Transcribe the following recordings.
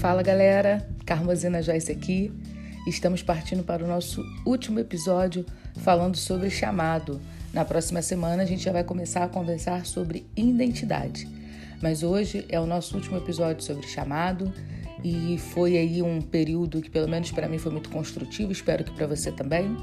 Fala galera, Carmozina Joyce aqui. Estamos partindo para o nosso último episódio falando sobre chamado. Na próxima semana a gente já vai começar a conversar sobre identidade. Mas hoje é o nosso último episódio sobre chamado e foi aí um período que pelo menos para mim foi muito construtivo, espero que para você também.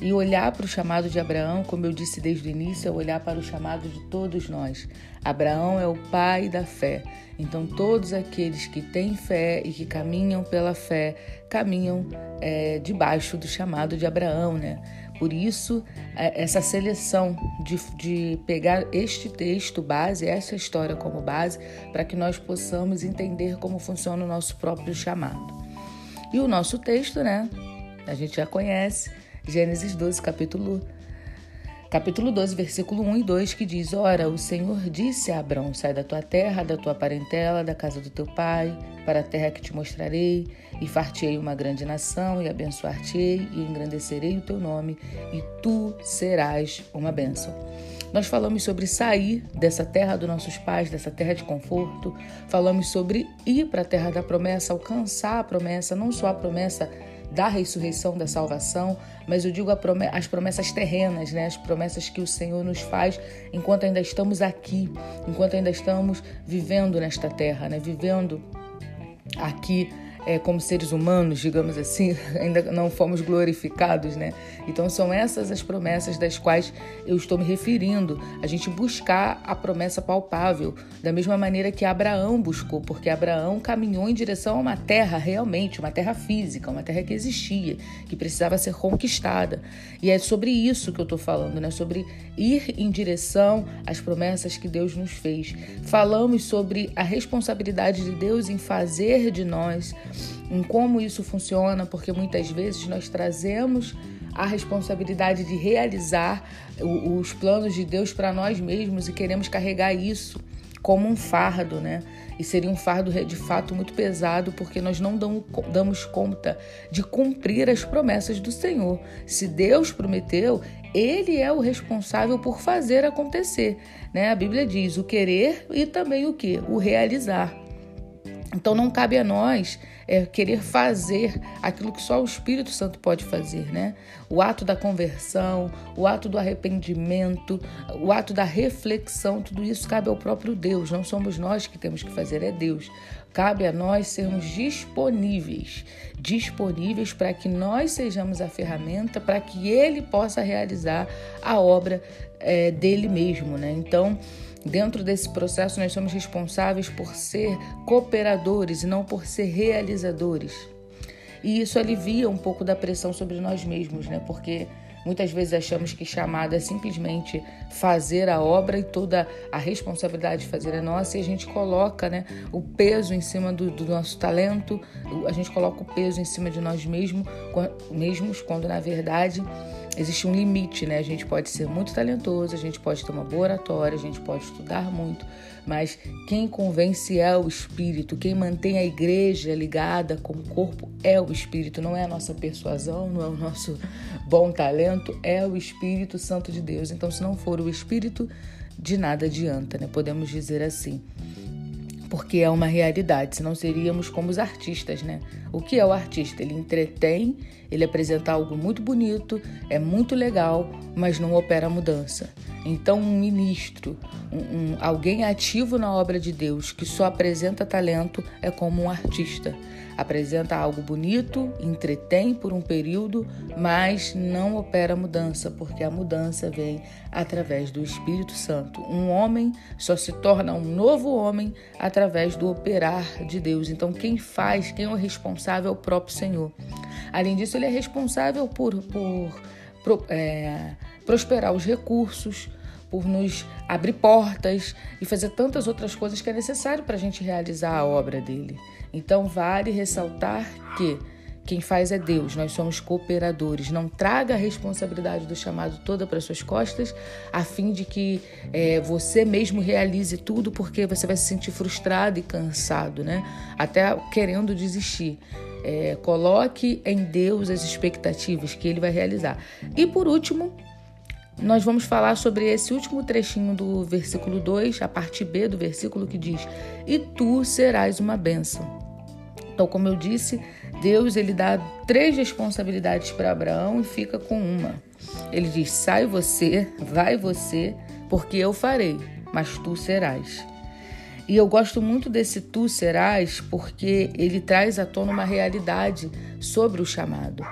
E olhar para o chamado de Abraão, como eu disse desde o início, é olhar para o chamado de todos nós. Abraão é o pai da fé. Então, todos aqueles que têm fé e que caminham pela fé, caminham é, debaixo do chamado de Abraão, né? Por isso, é, essa seleção de, de pegar este texto base, essa história como base, para que nós possamos entender como funciona o nosso próprio chamado. E o nosso texto, né? A gente já conhece, Gênesis 12, capítulo capítulo 12, versículo 1 e 2, que diz: Ora, o Senhor disse a Abraão: Sai da tua terra, da tua parentela, da casa do teu pai, para a terra que te mostrarei, e fartei uma grande nação, e abençoar-te-ei, e engrandecerei o teu nome, e tu serás uma bênção. Nós falamos sobre sair dessa terra dos nossos pais, dessa terra de conforto, falamos sobre ir para a terra da promessa, alcançar a promessa, não só a promessa da ressurreição, da salvação, mas eu digo as promessas terrenas, né? as promessas que o Senhor nos faz enquanto ainda estamos aqui, enquanto ainda estamos vivendo nesta terra, né? vivendo aqui é, como seres humanos, digamos assim, ainda não fomos glorificados, né? Então são essas as promessas das quais eu estou me referindo. A gente buscar a promessa palpável, da mesma maneira que Abraão buscou, porque Abraão caminhou em direção a uma terra realmente, uma terra física, uma terra que existia, que precisava ser conquistada. E é sobre isso que eu estou falando, né? Sobre ir em direção às promessas que Deus nos fez. Falamos sobre a responsabilidade de Deus em fazer de nós em como isso funciona, porque muitas vezes nós trazemos a responsabilidade de realizar os planos de Deus para nós mesmos e queremos carregar isso como um fardo, né? E seria um fardo de fato muito pesado, porque nós não damos conta de cumprir as promessas do Senhor. Se Deus prometeu, Ele é o responsável por fazer acontecer, né? A Bíblia diz o querer e também o que? O realizar. Então não cabe a nós é, querer fazer aquilo que só o Espírito Santo pode fazer, né? O ato da conversão, o ato do arrependimento, o ato da reflexão, tudo isso cabe ao próprio Deus. Não somos nós que temos que fazer, é Deus. Cabe a nós sermos disponíveis, disponíveis para que nós sejamos a ferramenta para que Ele possa realizar a obra é, dele mesmo, né? Então Dentro desse processo, nós somos responsáveis por ser cooperadores e não por ser realizadores. E isso alivia um pouco da pressão sobre nós mesmos, né? Porque muitas vezes achamos que chamada é simplesmente fazer a obra e toda a responsabilidade de fazer é nossa e a gente coloca né, o peso em cima do, do nosso talento, a gente coloca o peso em cima de nós mesmos, mesmos quando na verdade existe um limite, né? A gente pode ser muito talentoso, a gente pode ter uma boa oratória, a gente pode estudar muito, mas quem convence é o Espírito, quem mantém a igreja ligada com o corpo é o Espírito, não é a nossa persuasão, não é o nosso bom talento, é o Espírito Santo de Deus. Então, se não for o Espírito, de nada adianta, né? Podemos dizer assim porque é uma realidade, senão seríamos como os artistas, né? O que é o artista? Ele entretém, ele apresenta algo muito bonito, é muito legal, mas não opera mudança. Então, um ministro, um, um, alguém ativo na obra de Deus que só apresenta talento é como um artista apresenta algo bonito, entretém por um período, mas não opera mudança, porque a mudança vem através do Espírito Santo. Um homem só se torna um novo homem através do operar de Deus. Então, quem faz, quem é o responsável é o próprio Senhor. Além disso, ele é responsável por, por, por é, prosperar os recursos, por nos abrir portas e fazer tantas outras coisas que é necessário para a gente realizar a obra dele. Então, vale ressaltar que quem faz é Deus, nós somos cooperadores. Não traga a responsabilidade do chamado toda para suas costas, a fim de que é, você mesmo realize tudo, porque você vai se sentir frustrado e cansado, né? Até querendo desistir. É, coloque em Deus as expectativas que Ele vai realizar. E por último, nós vamos falar sobre esse último trechinho do versículo 2, a parte B do versículo que diz: E tu serás uma bênção. Então, como eu disse, Deus ele dá três responsabilidades para Abraão e fica com uma. Ele diz: sai você, vai você, porque eu farei, mas tu serás. E eu gosto muito desse tu serás porque ele traz à tona uma realidade sobre o chamado.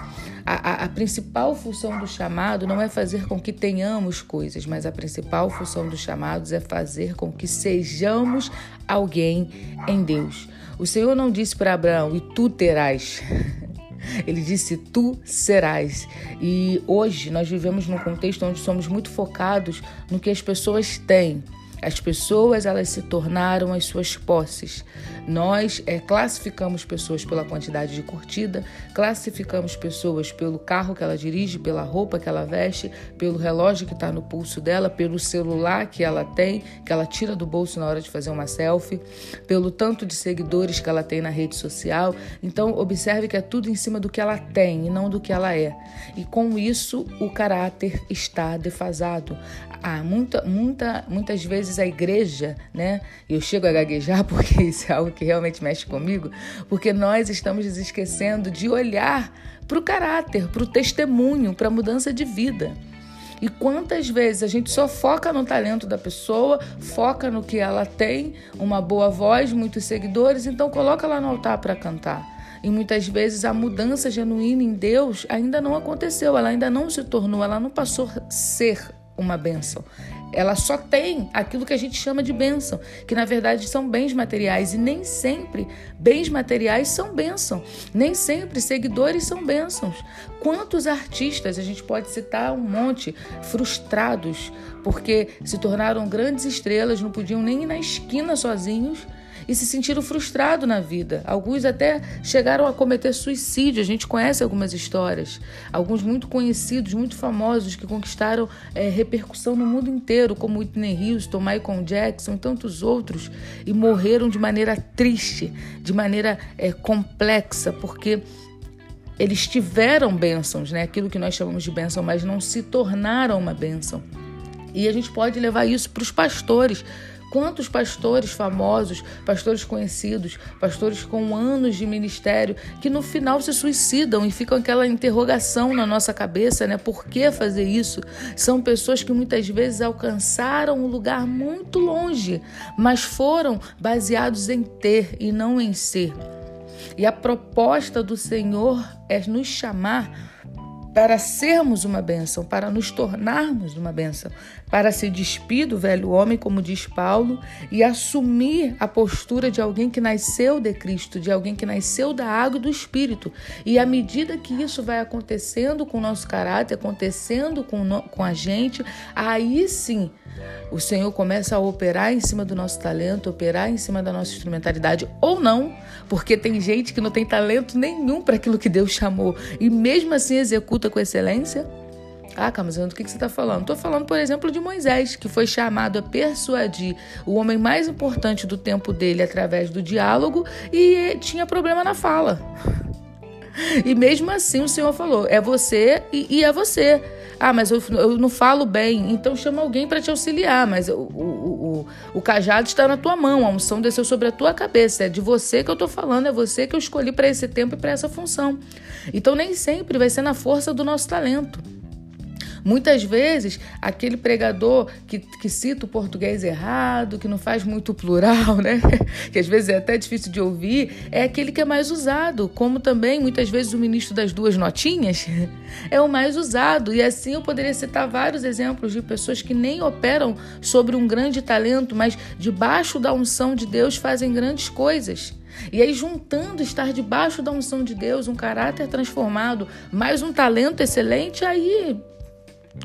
A, a, a, principal função do chamado não é fazer com que tenhamos coisas, mas a principal função dos chamados é fazer com que sejamos alguém em Deus. O Senhor não disse para Abraão, e tu terás. Ele disse: Tu serás. E hoje nós vivemos num contexto onde somos muito focados no que as pessoas têm. As pessoas elas se tornaram as suas posses. Nós é, classificamos pessoas pela quantidade de curtida, classificamos pessoas pelo carro que ela dirige, pela roupa que ela veste, pelo relógio que está no pulso dela, pelo celular que ela tem, que ela tira do bolso na hora de fazer uma selfie, pelo tanto de seguidores que ela tem na rede social. Então, observe que é tudo em cima do que ela tem e não do que ela é. E com isso, o caráter está defasado. Há muita, muita, muitas vezes a igreja, né? Eu chego a gaguejar porque isso é algo que realmente mexe comigo, porque nós estamos nos esquecendo de olhar para o caráter, para o testemunho, para a mudança de vida. E quantas vezes a gente só foca no talento da pessoa, foca no que ela tem, uma boa voz, muitos seguidores, então coloca lá no altar para cantar. E muitas vezes a mudança genuína em Deus ainda não aconteceu, ela ainda não se tornou, ela não passou a ser uma bênção. Ela só tem aquilo que a gente chama de bênção, que na verdade são bens materiais e nem sempre bens materiais são bênção, nem sempre seguidores são bênçãos. Quantos artistas a gente pode citar um monte frustrados porque se tornaram grandes estrelas, não podiam nem ir na esquina sozinhos e se sentiram frustrados na vida. Alguns até chegaram a cometer suicídio. A gente conhece algumas histórias. Alguns muito conhecidos, muito famosos, que conquistaram é, repercussão no mundo inteiro, como Whitney Houston, Michael Jackson e tantos outros, e morreram de maneira triste, de maneira é, complexa, porque eles tiveram bênçãos, né? aquilo que nós chamamos de bênção, mas não se tornaram uma bênção. E a gente pode levar isso para os pastores. Quantos pastores famosos, pastores conhecidos, pastores com anos de ministério, que no final se suicidam e ficam aquela interrogação na nossa cabeça, né? Por que fazer isso? São pessoas que muitas vezes alcançaram um lugar muito longe, mas foram baseados em ter e não em ser. E a proposta do Senhor é nos chamar para sermos uma bênção, para nos tornarmos uma bênção, para se despir do velho homem, como diz Paulo, e assumir a postura de alguém que nasceu de Cristo, de alguém que nasceu da água e do Espírito. E à medida que isso vai acontecendo com o nosso caráter, acontecendo com, no, com a gente, aí sim o Senhor começa a operar em cima do nosso talento, operar em cima da nossa instrumentalidade, ou não, porque tem gente que não tem talento nenhum para aquilo que Deus chamou e mesmo assim executa com excelência. Ah, Carlos, do que você está falando? Estou falando, por exemplo, de Moisés, que foi chamado a persuadir o homem mais importante do tempo dele através do diálogo e tinha problema na fala. E mesmo assim o Senhor falou: é você e, e é você. Ah, mas eu, eu, não falo bem, então chama alguém para te auxiliar. Mas o, o, o, o, cajado está na tua mão, a unção desceu sobre a tua cabeça. É de você que eu estou falando, é você que eu escolhi para esse tempo e para essa função. Então nem sempre vai ser na força do nosso talento. Muitas vezes, aquele pregador que, que cita o português errado, que não faz muito plural, né? que às vezes é até difícil de ouvir, é aquele que é mais usado. Como também, muitas vezes, o ministro das duas notinhas é o mais usado. E assim eu poderia citar vários exemplos de pessoas que nem operam sobre um grande talento, mas debaixo da unção de Deus fazem grandes coisas. E aí, juntando estar debaixo da unção de Deus, um caráter transformado, mais um talento excelente, aí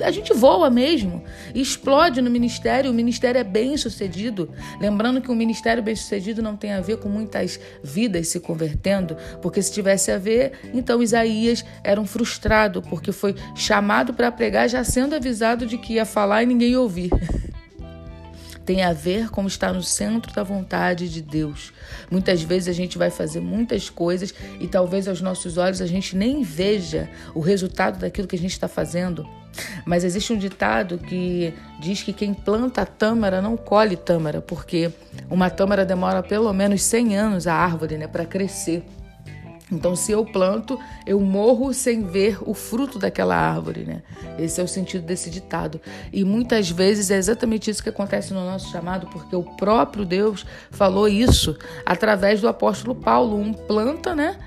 a gente voa mesmo, explode no ministério, o ministério é bem sucedido. Lembrando que um ministério bem sucedido não tem a ver com muitas vidas se convertendo, porque se tivesse a ver, então Isaías era um frustrado, porque foi chamado para pregar já sendo avisado de que ia falar e ninguém ia ouvir. tem a ver com estar no centro da vontade de Deus. Muitas vezes a gente vai fazer muitas coisas e talvez aos nossos olhos a gente nem veja o resultado daquilo que a gente está fazendo. Mas existe um ditado que diz que quem planta tâmara não colhe tâmara, porque uma tâmara demora pelo menos 100 anos a árvore né, para crescer. Então, se eu planto, eu morro sem ver o fruto daquela árvore, né? Esse é o sentido desse ditado. E muitas vezes é exatamente isso que acontece no nosso chamado, porque o próprio Deus falou isso através do apóstolo Paulo. Um planta, né?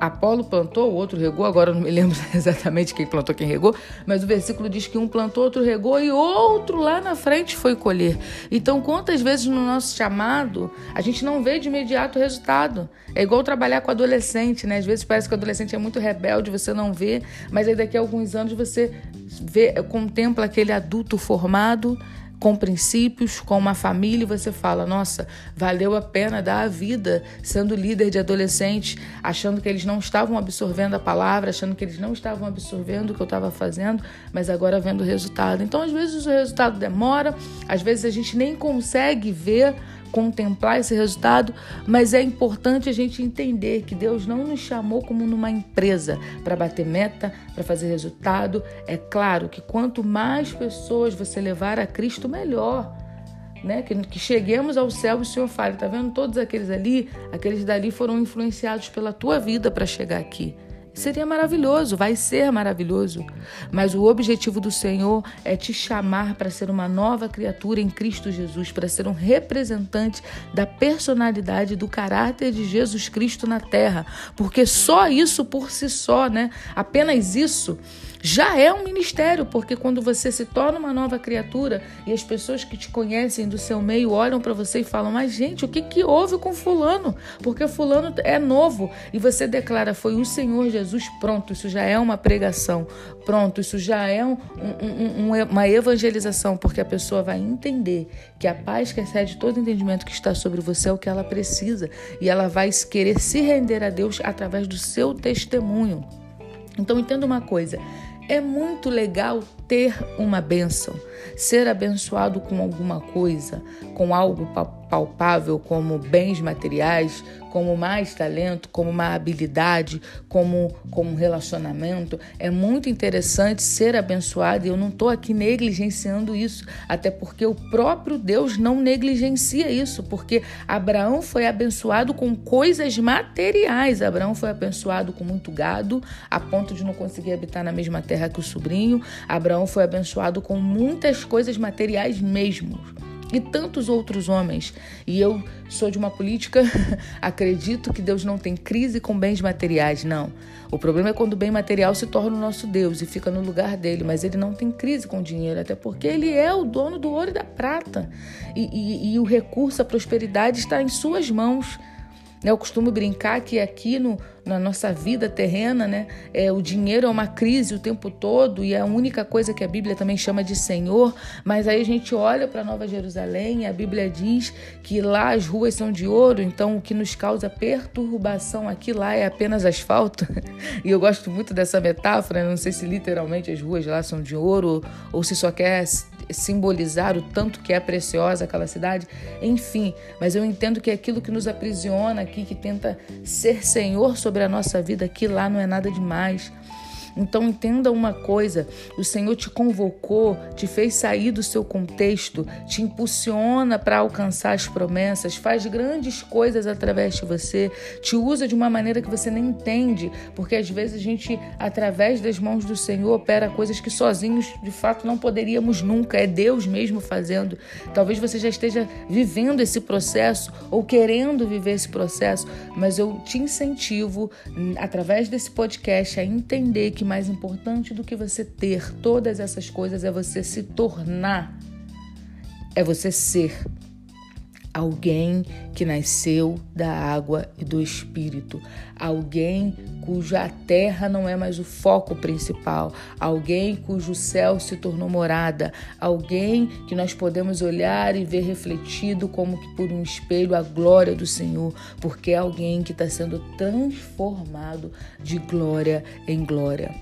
Apolo plantou, o outro regou, agora não me lembro exatamente quem plantou, quem regou, mas o versículo diz que um plantou, outro regou e outro lá na frente foi colher. Então, quantas vezes no nosso chamado a gente não vê de imediato o resultado? É igual trabalhar com adolescente, né? Às vezes parece que o adolescente é muito rebelde, você não vê, mas aí daqui a alguns anos você vê, contempla aquele adulto formado com princípios, com uma família, e você fala: nossa, valeu a pena dar a vida sendo líder de adolescentes, achando que eles não estavam absorvendo a palavra, achando que eles não estavam absorvendo o que eu estava fazendo, mas agora vendo o resultado. Então, às vezes, o resultado demora, às vezes a gente nem consegue ver contemplar esse resultado, mas é importante a gente entender que Deus não nos chamou como numa empresa para bater meta, para fazer resultado. É claro que quanto mais pessoas você levar a Cristo, melhor. Né? Que, que cheguemos ao céu e o Senhor fale, tá vendo? Todos aqueles ali, aqueles dali foram influenciados pela tua vida para chegar aqui. Seria maravilhoso, vai ser maravilhoso. Mas o objetivo do Senhor é te chamar para ser uma nova criatura em Cristo Jesus, para ser um representante da personalidade, do caráter de Jesus Cristo na terra. Porque só isso por si só, né? Apenas isso já é um ministério, porque quando você se torna uma nova criatura e as pessoas que te conhecem do seu meio olham para você e falam: Mas, gente, o que, que houve com Fulano? Porque Fulano é novo. E você declara: Foi o Senhor Jesus. Pronto, isso já é uma pregação. Pronto, isso já é um, um, um, uma evangelização, porque a pessoa vai entender que a paz que excede todo entendimento que está sobre você é o que ela precisa e ela vai querer se render a Deus através do seu testemunho. Então entenda uma coisa: é muito legal ter uma bênção, ser abençoado com alguma coisa, com algo palpável, como bens materiais, como mais talento, como uma habilidade, como, como um relacionamento. É muito interessante ser abençoado e eu não estou aqui negligenciando isso, até porque o próprio Deus não negligencia isso, porque Abraão foi abençoado com coisas materiais. Abraão foi abençoado com muito gado, a ponto de não conseguir habitar na mesma terra que o sobrinho. Abraão foi abençoado com muitas coisas materiais mesmo e tantos outros homens. E eu sou de uma política, acredito que Deus não tem crise com bens materiais, não. O problema é quando o bem material se torna o nosso Deus e fica no lugar dele, mas ele não tem crise com dinheiro, até porque ele é o dono do ouro e da prata. E, e, e o recurso, a prosperidade está em suas mãos. Eu costumo brincar que aqui no, na nossa vida terrena, né, é, o dinheiro é uma crise o tempo todo e é a única coisa que a Bíblia também chama de Senhor. Mas aí a gente olha para Nova Jerusalém e a Bíblia diz que lá as ruas são de ouro, então o que nos causa perturbação aqui lá é apenas asfalto. e eu gosto muito dessa metáfora, não sei se literalmente as ruas lá são de ouro ou se só quer simbolizar o tanto que é preciosa aquela cidade, enfim, mas eu entendo que aquilo que nos aprisiona aqui, que tenta ser senhor sobre a nossa vida aqui, lá não é nada demais. Então entenda uma coisa: o Senhor te convocou, te fez sair do seu contexto, te impulsiona para alcançar as promessas, faz grandes coisas através de você, te usa de uma maneira que você nem entende, porque às vezes a gente, através das mãos do Senhor, opera coisas que sozinhos de fato não poderíamos nunca. É Deus mesmo fazendo. Talvez você já esteja vivendo esse processo ou querendo viver esse processo, mas eu te incentivo, através desse podcast, a entender que mais importante do que você ter todas essas coisas é você se tornar, é você ser alguém que nasceu da água e do espírito, alguém cuja terra não é mais o foco principal, alguém cujo céu se tornou morada, alguém que nós podemos olhar e ver refletido como que por um espelho a glória do Senhor, porque é alguém que está sendo transformado de glória em glória.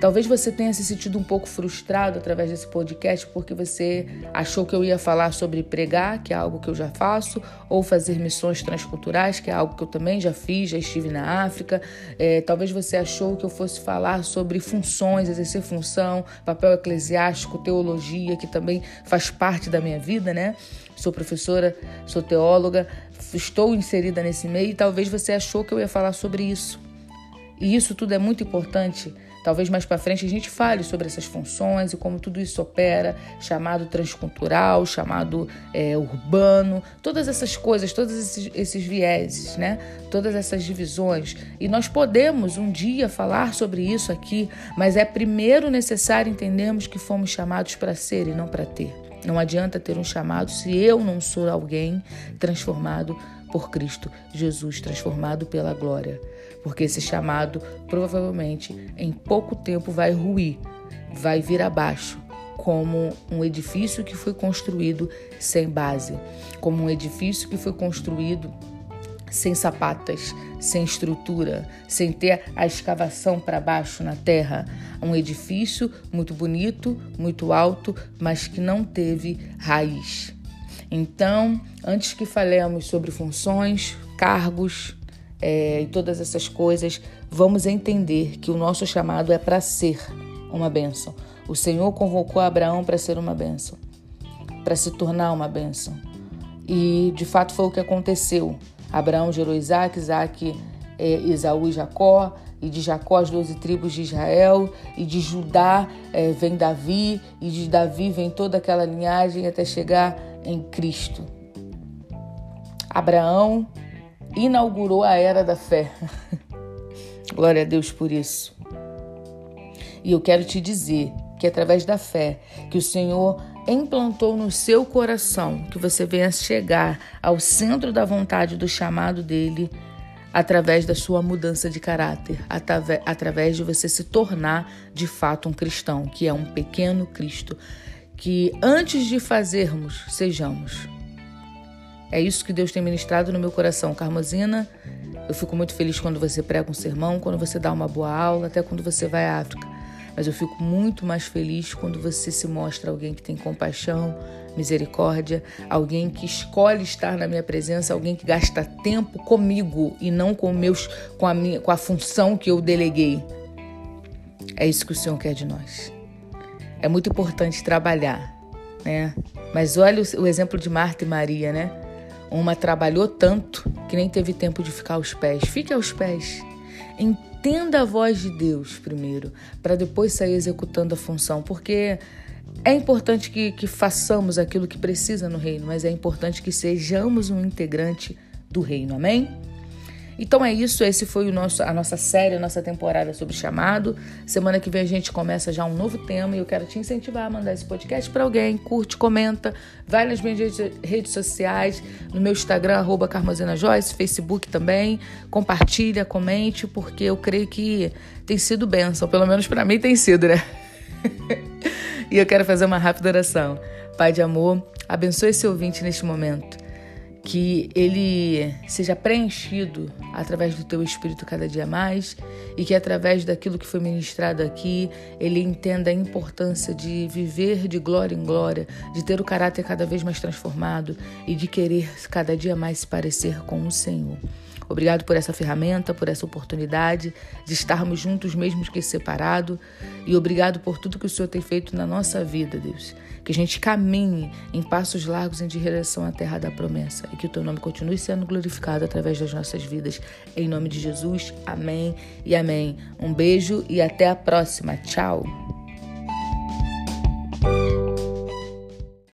Talvez você tenha se sentido um pouco frustrado através desse podcast porque você achou que eu ia falar sobre pregar, que é algo que eu já faço, ou fazer missões transculturais, que é algo que eu também já fiz, já estive na África. É, talvez você achou que eu fosse falar sobre funções, exercer função, papel eclesiástico, teologia, que também faz parte da minha vida, né? Sou professora, sou teóloga, estou inserida nesse meio e talvez você achou que eu ia falar sobre isso. E isso tudo é muito importante Talvez mais para frente a gente fale sobre essas funções e como tudo isso opera, chamado transcultural, chamado é, urbano, todas essas coisas, todos esses, esses vieses, né? todas essas divisões. E nós podemos um dia falar sobre isso aqui, mas é primeiro necessário entendermos que fomos chamados para ser e não para ter. Não adianta ter um chamado se eu não sou alguém transformado por Cristo Jesus, transformado pela glória porque esse chamado provavelmente em pouco tempo vai ruir, vai vir abaixo, como um edifício que foi construído sem base, como um edifício que foi construído sem sapatas, sem estrutura, sem ter a escavação para baixo na terra. Um edifício muito bonito, muito alto, mas que não teve raiz. Então, antes que falemos sobre funções, cargos, é, e todas essas coisas, vamos entender que o nosso chamado é para ser uma bênção. O Senhor convocou Abraão para ser uma bênção, para se tornar uma bênção. E de fato foi o que aconteceu. Abraão gerou Isaac, Isaac, é, e Jacó, e de Jacó as doze tribos de Israel, e de Judá é, vem Davi, e de Davi vem toda aquela linhagem até chegar em Cristo. Abraão inaugurou a era da fé. Glória a Deus por isso. E eu quero te dizer que através da fé que o Senhor implantou no seu coração que você venha chegar ao centro da vontade do chamado dele através da sua mudança de caráter, através de você se tornar de fato um cristão, que é um pequeno Cristo, que antes de fazermos, sejamos. É isso que Deus tem ministrado no meu coração, Carmosina. Eu fico muito feliz quando você prega um sermão, quando você dá uma boa aula, até quando você vai à África. Mas eu fico muito mais feliz quando você se mostra alguém que tem compaixão, misericórdia, alguém que escolhe estar na minha presença, alguém que gasta tempo comigo e não com meus com a minha com a função que eu deleguei. É isso que o Senhor quer de nós. É muito importante trabalhar, né? Mas olha o exemplo de Marta e Maria, né? Uma trabalhou tanto que nem teve tempo de ficar aos pés. Fique aos pés. Entenda a voz de Deus primeiro, para depois sair executando a função, porque é importante que, que façamos aquilo que precisa no reino, mas é importante que sejamos um integrante do reino. Amém? Então é isso, esse foi o nosso, a nossa série, a nossa temporada sobre chamado. Semana que vem a gente começa já um novo tema e eu quero te incentivar a mandar esse podcast para alguém. Curte, comenta, vai nas minhas redes sociais, no meu Instagram, arroba Joyce, Facebook também. Compartilha, comente, porque eu creio que tem sido bênção, pelo menos para mim tem sido, né? e eu quero fazer uma rápida oração. Pai de amor, abençoe esse ouvinte neste momento que ele seja preenchido através do teu espírito cada dia mais e que através daquilo que foi ministrado aqui, ele entenda a importância de viver de glória em glória, de ter o caráter cada vez mais transformado e de querer cada dia mais se parecer com o Senhor. Obrigado por essa ferramenta, por essa oportunidade de estarmos juntos mesmo que separado e obrigado por tudo que o Senhor tem feito na nossa vida, Deus que a gente caminhe em passos largos em direção à terra da promessa e que o teu nome continue sendo glorificado através das nossas vidas. Em nome de Jesus, amém e amém. Um beijo e até a próxima. Tchau.